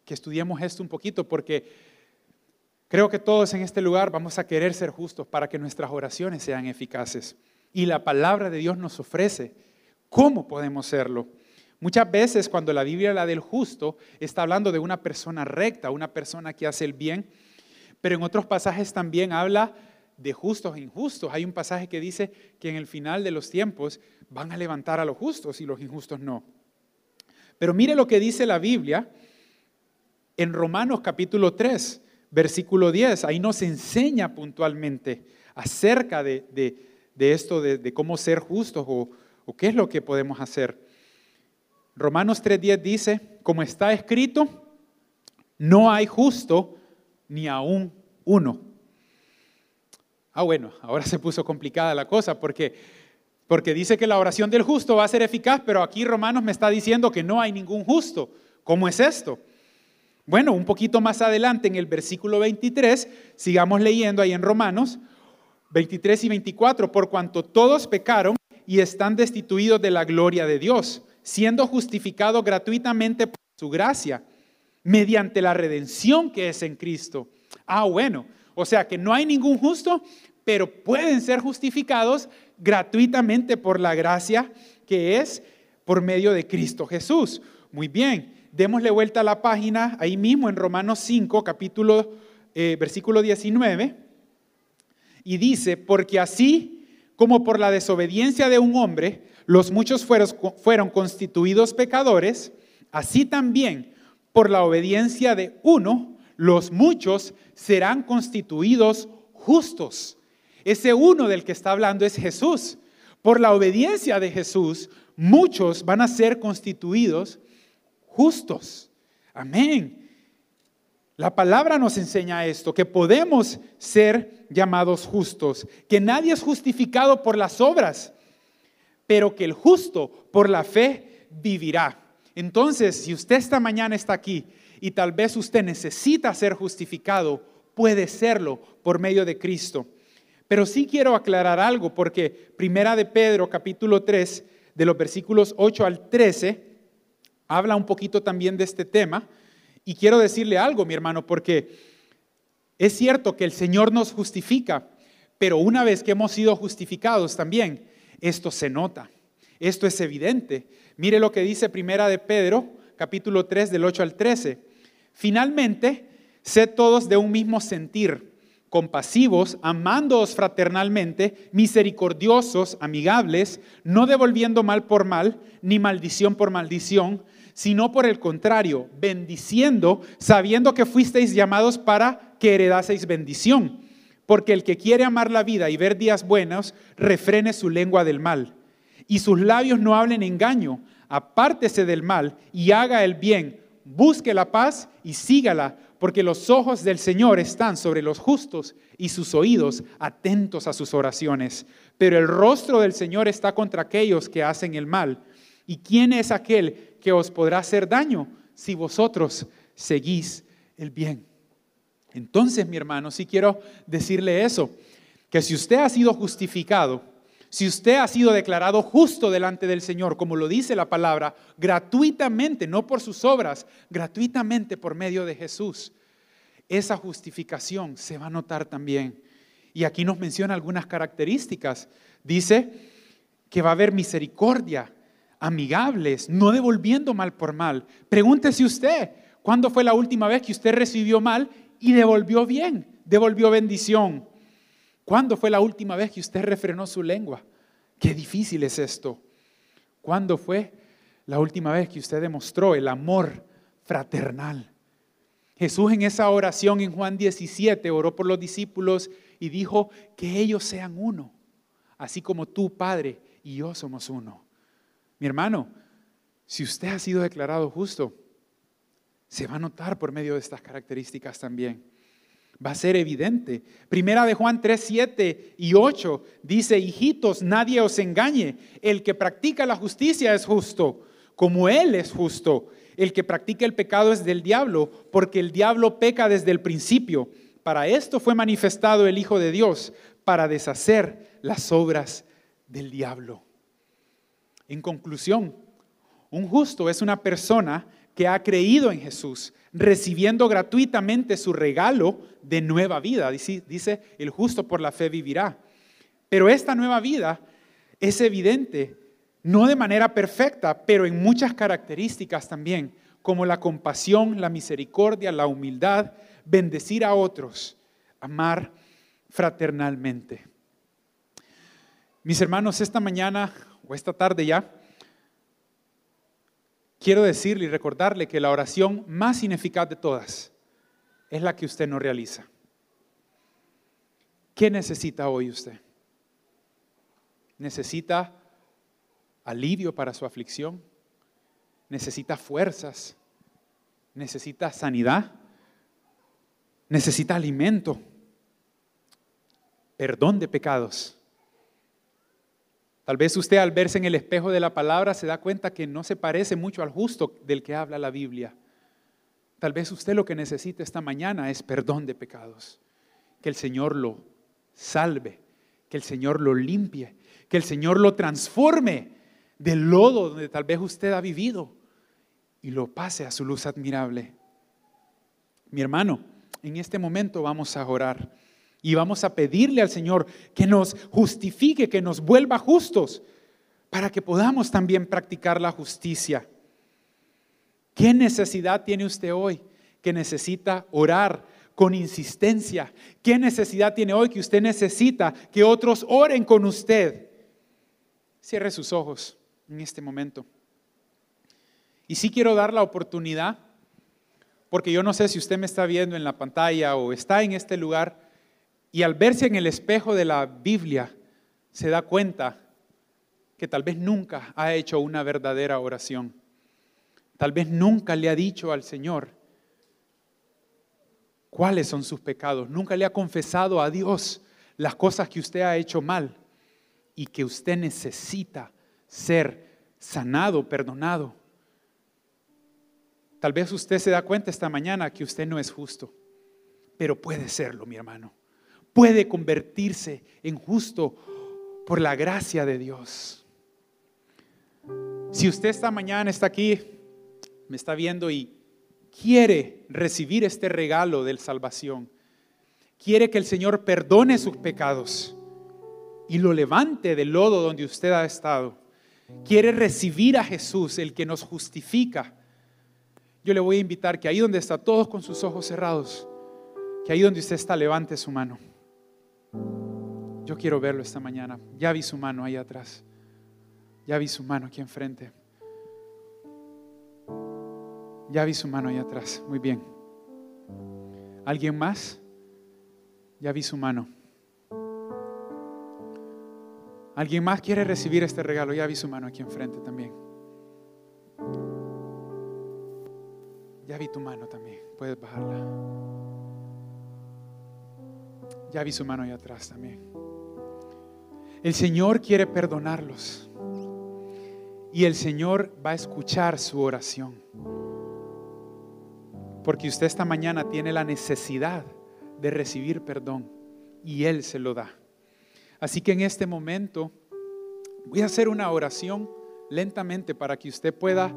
que estudiemos esto un poquito porque creo que todos en este lugar vamos a querer ser justos para que nuestras oraciones sean eficaces. Y la palabra de Dios nos ofrece cómo podemos serlo. Muchas veces cuando la Biblia habla del justo, está hablando de una persona recta, una persona que hace el bien, pero en otros pasajes también habla de justos e injustos. Hay un pasaje que dice que en el final de los tiempos van a levantar a los justos y los injustos no. Pero mire lo que dice la Biblia en Romanos capítulo 3, versículo 10. Ahí nos enseña puntualmente acerca de, esto, de, cómo ser justos o, o qué es lo que podemos hacer. Romanos 3.10 dice, como está escrito, no hay justo ni aún uno. Ah, bueno, ahora se puso complicada la cosa porque, porque dice que la oración del justo va a ser eficaz, pero aquí Romanos me está diciendo que no hay ningún justo. ¿Cómo es esto? Bueno, un poquito más adelante en el versículo 23, sigamos leyendo ahí en Romanos 23 y 24, por cuanto todos pecaron y están destituidos de la gloria de Dios, siendo justificados gratuitamente por su gracia, mediante la redención que es en Cristo. Ah, bueno, o sea que no hay ningún justo, pero pueden ser justificados gratuitamente por la gracia que es por medio de Cristo Jesús. Muy bien, démosle vuelta a la página ahí mismo en Romanos 5, capítulo, eh, versículo 19, y dice, porque así como por la desobediencia de un hombre, los muchos fueron, fueron constituidos pecadores, así también por la obediencia de uno, los muchos serán constituidos justos. Ese uno del que está hablando es Jesús. Por la obediencia de Jesús, muchos van a ser constituidos justos. Amén. La palabra nos enseña esto, que podemos ser llamados justos, que nadie es justificado por las obras, pero que el justo por la fe vivirá. Entonces, si usted esta mañana está aquí y tal vez usted necesita ser justificado, puede serlo por medio de Cristo. Pero sí quiero aclarar algo porque Primera de Pedro capítulo 3 de los versículos 8 al 13 habla un poquito también de este tema y quiero decirle algo, mi hermano, porque es cierto que el Señor nos justifica, pero una vez que hemos sido justificados también, esto se nota, esto es evidente. Mire lo que dice Primera de Pedro, capítulo 3 del 8 al 13. Finalmente, sed todos de un mismo sentir, compasivos, amándoos fraternalmente, misericordiosos, amigables, no devolviendo mal por mal, ni maldición por maldición, sino por el contrario, bendiciendo, sabiendo que fuisteis llamados para que heredaseis bendición. Porque el que quiere amar la vida y ver días buenos, refrene su lengua del mal. Y sus labios no hablen engaño, apártese del mal y haga el bien, busque la paz y sígala, porque los ojos del Señor están sobre los justos y sus oídos atentos a sus oraciones. Pero el rostro del Señor está contra aquellos que hacen el mal. ¿Y quién es aquel que os podrá hacer daño si vosotros seguís el bien? Entonces, mi hermano, sí quiero decirle eso, que si usted ha sido justificado, si usted ha sido declarado justo delante del Señor, como lo dice la palabra, gratuitamente, no por sus obras, gratuitamente por medio de Jesús, esa justificación se va a notar también. Y aquí nos menciona algunas características. Dice que va a haber misericordia, amigables, no devolviendo mal por mal. Pregúntese usted, ¿cuándo fue la última vez que usted recibió mal y devolvió bien, devolvió bendición? ¿Cuándo fue la última vez que usted refrenó su lengua? Qué difícil es esto. ¿Cuándo fue la última vez que usted demostró el amor fraternal? Jesús en esa oración en Juan 17 oró por los discípulos y dijo que ellos sean uno, así como tú, Padre, y yo somos uno. Mi hermano, si usted ha sido declarado justo, se va a notar por medio de estas características también va a ser evidente. Primera de Juan 3, 7 y 8 dice, hijitos, nadie os engañe. El que practica la justicia es justo, como Él es justo. El que practica el pecado es del diablo, porque el diablo peca desde el principio. Para esto fue manifestado el Hijo de Dios, para deshacer las obras del diablo. En conclusión, un justo es una persona que ha creído en Jesús, recibiendo gratuitamente su regalo de nueva vida. Dice, el justo por la fe vivirá. Pero esta nueva vida es evidente, no de manera perfecta, pero en muchas características también, como la compasión, la misericordia, la humildad, bendecir a otros, amar fraternalmente. Mis hermanos, esta mañana o esta tarde ya, quiero decirle y recordarle que la oración más ineficaz de todas es la que usted no realiza. ¿Qué necesita hoy usted? ¿Necesita alivio para su aflicción? ¿Necesita fuerzas? ¿Necesita sanidad? ¿Necesita alimento? ¿Perdón de pecados? Tal vez usted al verse en el espejo de la palabra se da cuenta que no se parece mucho al justo del que habla la Biblia. Tal vez usted lo que necesita esta mañana es perdón de pecados. Que el Señor lo salve, que el Señor lo limpie, que el Señor lo transforme del lodo donde tal vez usted ha vivido y lo pase a su luz admirable. Mi hermano, en este momento vamos a orar. Y vamos a pedirle al Señor que nos justifique, que nos vuelva justos, para que podamos también practicar la justicia. ¿Qué necesidad tiene usted hoy que necesita orar con insistencia? ¿Qué necesidad tiene hoy que usted necesita que otros oren con usted? Cierre sus ojos en este momento. Y sí quiero dar la oportunidad, porque yo no sé si usted me está viendo en la pantalla o está en este lugar, y al verse en el espejo de la Biblia, se da cuenta que tal vez nunca ha hecho una verdadera oración. Tal vez nunca le ha dicho al Señor cuáles son sus pecados. Nunca le ha confesado a Dios las cosas que usted ha hecho mal y que usted necesita ser sanado, perdonado. Tal vez usted se da cuenta esta mañana que usted no es justo, pero puede serlo, mi hermano. Puede convertirse en justo por la gracia de Dios. Si usted esta mañana está aquí, me está viendo y quiere recibir este regalo de salvación, quiere que el Señor perdone sus pecados y lo levante del lodo donde usted ha estado, quiere recibir a Jesús, el que nos justifica, yo le voy a invitar que ahí donde está, todos con sus ojos cerrados, que ahí donde usted está, levante su mano. Yo quiero verlo esta mañana. Ya vi su mano ahí atrás. Ya vi su mano aquí enfrente. Ya vi su mano ahí atrás. Muy bien. ¿Alguien más? Ya vi su mano. ¿Alguien más quiere recibir este regalo? Ya vi su mano aquí enfrente también. Ya vi tu mano también. Puedes bajarla. Ya vi su mano ahí atrás también. El Señor quiere perdonarlos. Y el Señor va a escuchar su oración. Porque usted esta mañana tiene la necesidad de recibir perdón y Él se lo da. Así que en este momento voy a hacer una oración lentamente para que usted pueda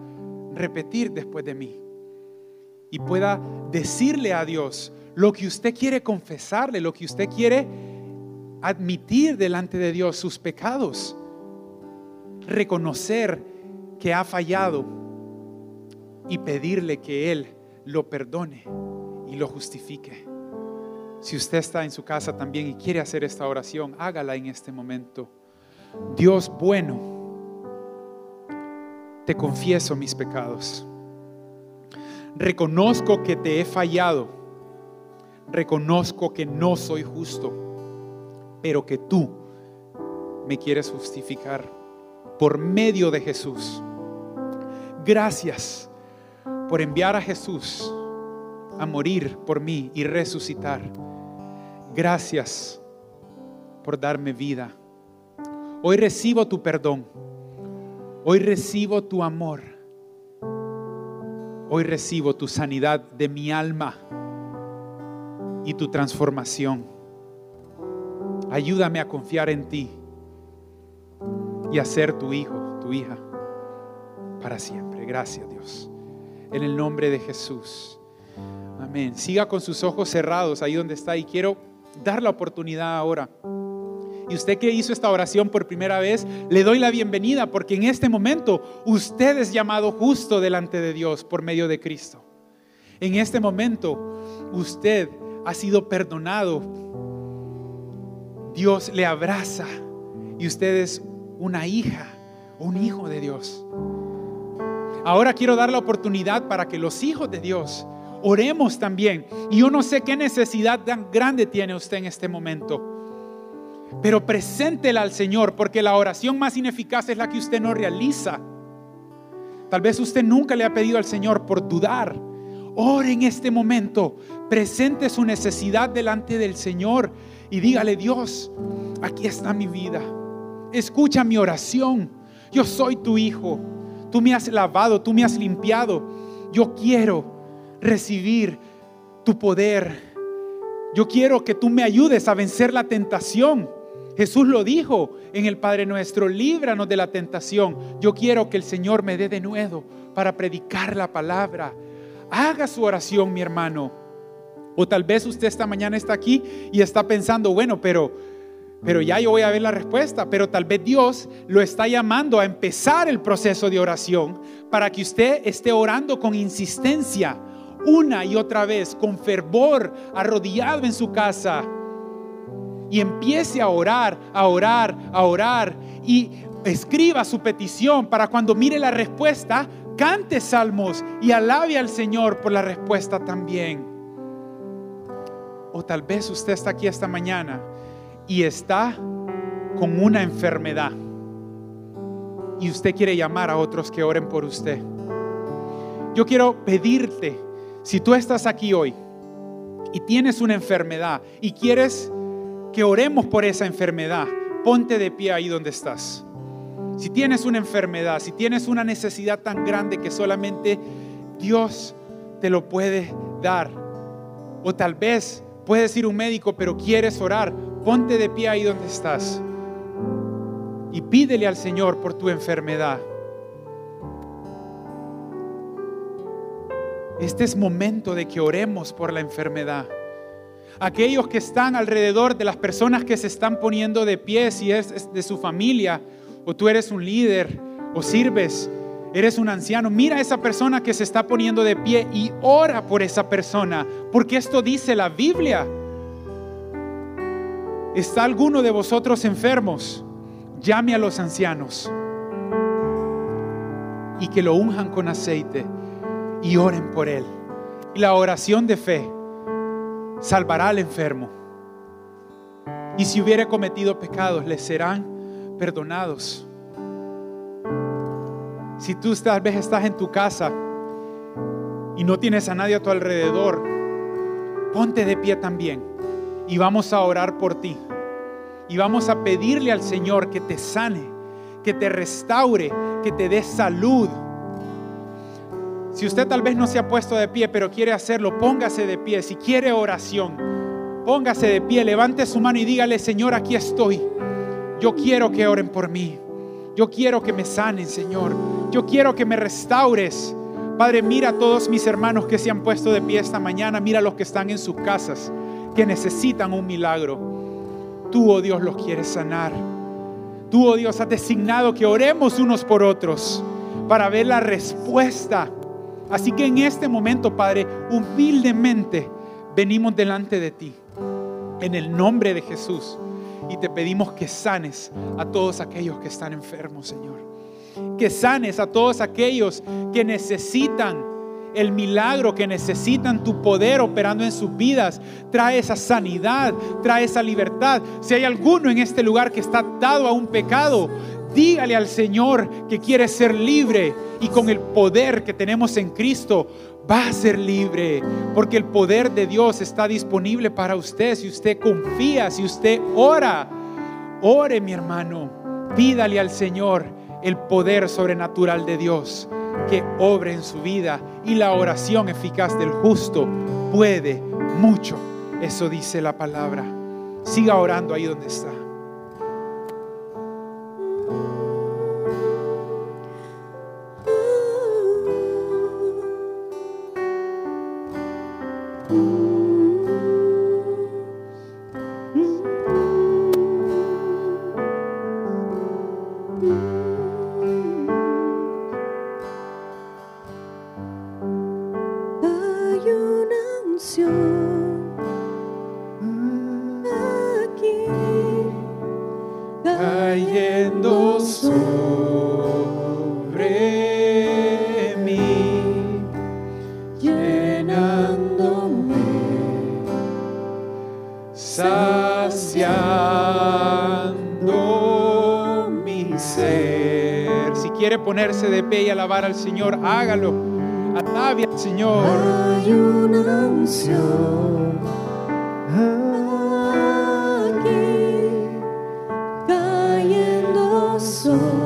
repetir después de mí y pueda decirle a Dios lo que usted quiere confesarle, lo que usted quiere admitir delante de Dios, sus pecados, reconocer que ha fallado y pedirle que Él lo perdone y lo justifique. Si usted está en su casa también y quiere hacer esta oración, hágala en este momento. Dios bueno, te confieso mis pecados. Reconozco que te he fallado. Reconozco que no soy justo, pero que tú me quieres justificar por medio de Jesús. Gracias por enviar a Jesús a morir por mí y resucitar. Gracias por darme vida. Hoy recibo tu perdón. Hoy recibo tu amor. Hoy recibo tu sanidad de mi alma y tu transformación. Ayúdame a confiar en ti y a ser tu hijo, tu hija, para siempre. Gracias Dios. En el nombre de Jesús. Amén. Siga con sus ojos cerrados ahí donde está y quiero dar la oportunidad ahora y usted que hizo esta oración por primera vez, le doy la bienvenida porque en este momento usted es llamado justo delante de Dios por medio de Cristo. En este momento usted ha sido perdonado. Dios le abraza y usted es una hija, un hijo de Dios. Ahora quiero dar la oportunidad para que los hijos de Dios oremos también. Y yo no sé qué necesidad tan grande tiene usted en este momento. Pero preséntela al Señor, porque la oración más ineficaz es la que usted no realiza. Tal vez usted nunca le ha pedido al Señor por dudar. Ore en este momento, presente su necesidad delante del Señor y dígale, Dios, aquí está mi vida. Escucha mi oración. Yo soy tu hijo. Tú me has lavado, tú me has limpiado. Yo quiero recibir tu poder. Yo quiero que tú me ayudes a vencer la tentación. Jesús lo dijo en el Padre nuestro, líbranos de la tentación. Yo quiero que el Señor me dé de nuevo para predicar la palabra. Haga su oración, mi hermano. O tal vez usted esta mañana está aquí y está pensando, bueno, pero pero ya yo voy a ver la respuesta, pero tal vez Dios lo está llamando a empezar el proceso de oración para que usted esté orando con insistencia una y otra vez, con fervor, arrodillado en su casa y empiece a orar, a orar, a orar y escriba su petición para cuando mire la respuesta, cante salmos y alabe al Señor por la respuesta también. O tal vez usted está aquí esta mañana y está con una enfermedad y usted quiere llamar a otros que oren por usted. Yo quiero pedirte, si tú estás aquí hoy y tienes una enfermedad y quieres que oremos por esa enfermedad. Ponte de pie ahí donde estás. Si tienes una enfermedad, si tienes una necesidad tan grande que solamente Dios te lo puede dar. O tal vez puedes ir a un médico, pero quieres orar. Ponte de pie ahí donde estás y pídele al Señor por tu enfermedad. Este es momento de que oremos por la enfermedad. Aquellos que están alrededor de las personas que se están poniendo de pie, si es de su familia, o tú eres un líder, o sirves, eres un anciano, mira a esa persona que se está poniendo de pie y ora por esa persona, porque esto dice la Biblia. ¿Está alguno de vosotros enfermos? Llame a los ancianos y que lo unjan con aceite y oren por él. Y la oración de fe salvará al enfermo. Y si hubiera cometido pecados, le serán perdonados. Si tú tal vez estás en tu casa y no tienes a nadie a tu alrededor, ponte de pie también y vamos a orar por ti. Y vamos a pedirle al Señor que te sane, que te restaure, que te dé salud si usted tal vez no se ha puesto de pie, pero quiere hacerlo, póngase de pie. Si quiere oración, póngase de pie, levante su mano y dígale, Señor, aquí estoy. Yo quiero que oren por mí. Yo quiero que me sanen, Señor. Yo quiero que me restaures. Padre, mira a todos mis hermanos que se han puesto de pie esta mañana. Mira a los que están en sus casas, que necesitan un milagro. Tú, oh Dios, los quieres sanar. Tú, oh Dios, has designado que oremos unos por otros para ver la respuesta Así que en este momento, Padre, humildemente venimos delante de ti, en el nombre de Jesús, y te pedimos que sanes a todos aquellos que están enfermos, Señor. Que sanes a todos aquellos que necesitan el milagro, que necesitan tu poder operando en sus vidas. Trae esa sanidad, trae esa libertad. Si hay alguno en este lugar que está atado a un pecado, dígale al Señor que quiere ser libre y con el poder que tenemos en Cristo va a ser libre, porque el poder de Dios está disponible para usted si usted confía, si usted ora. Ore mi hermano, pídale al Señor el poder sobrenatural de Dios que obre en su vida y la oración eficaz del justo puede mucho. Eso dice la palabra. Siga orando ahí donde está. Ponerse de pie y alabar al Señor, hágalo. Atabe al Señor. Hay una unción aquí cayendo sobre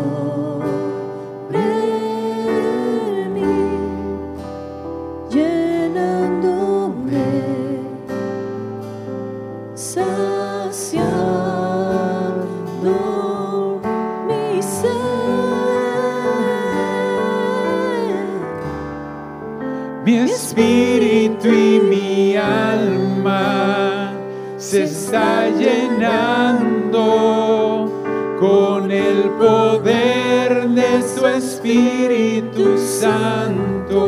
Espíritu Santo.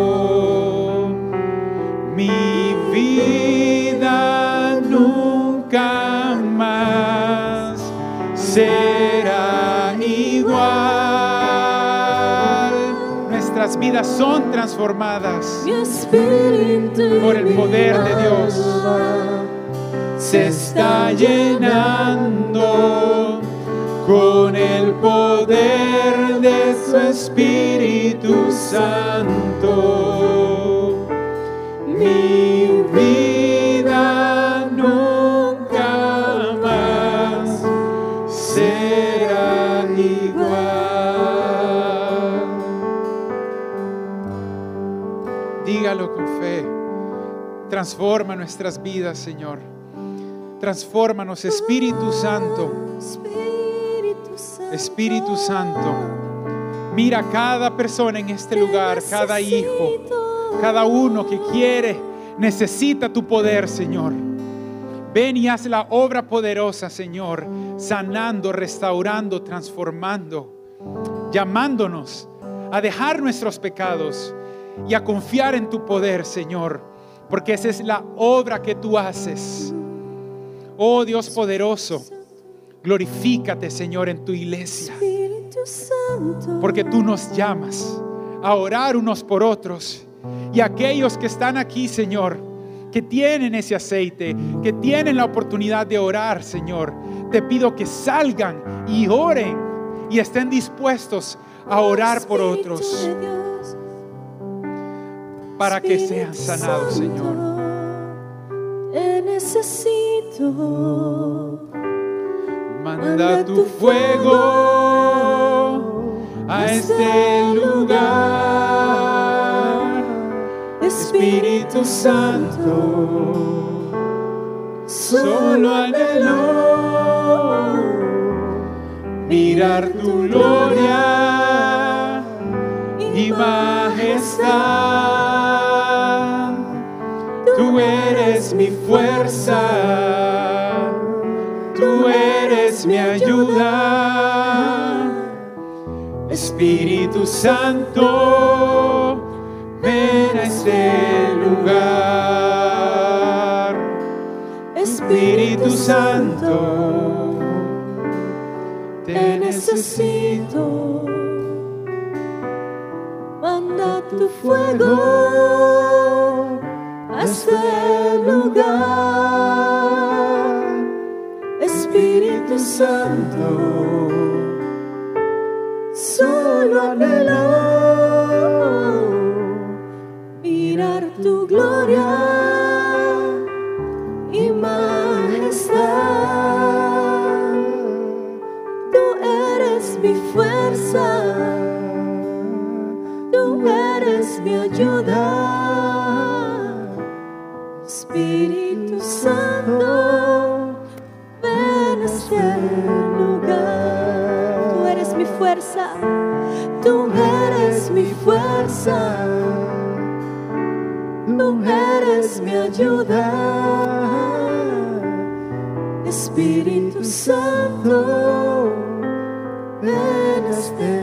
Mi vida nunca más será igual nuestras vidas son transformadas por el poder de Dios. Se está llenando con el poder Espíritu Santo. Mi vida nunca más será igual. Decláralo con fe. Transforma nuestras vidas, Señor. Transfórmanos, Espíritu Santo. Espíritu Santo. Mira cada persona en este lugar, cada hijo, cada uno que quiere, necesita tu poder, Señor. Ven y haz la obra poderosa, Señor, sanando, restaurando, transformando, llamándonos a dejar nuestros pecados y a confiar en tu poder, Señor, porque esa es la obra que tú haces. Oh Dios poderoso, glorifícate, Señor, en tu iglesia. Porque tú nos llamas a orar unos por otros. Y aquellos que están aquí, Señor, que tienen ese aceite, que tienen la oportunidad de orar, Señor, te pido que salgan y oren y estén dispuestos a orar por otros para que sean sanados, Señor. Te necesito. Manda tu fuego a este lugar. Espíritu Santo, solo anhelo mirar tu gloria y majestad. Tú eres mi fuerza, tú eres mi ayuda. Espíritu Santo, ven a este lugar. Espíritu Santo, te necesito. Manda tu fuego a este lugar. Espíritu Santo, tú eres mi fuerza, tú eres mi ayuda, Espíritu Santo, ven este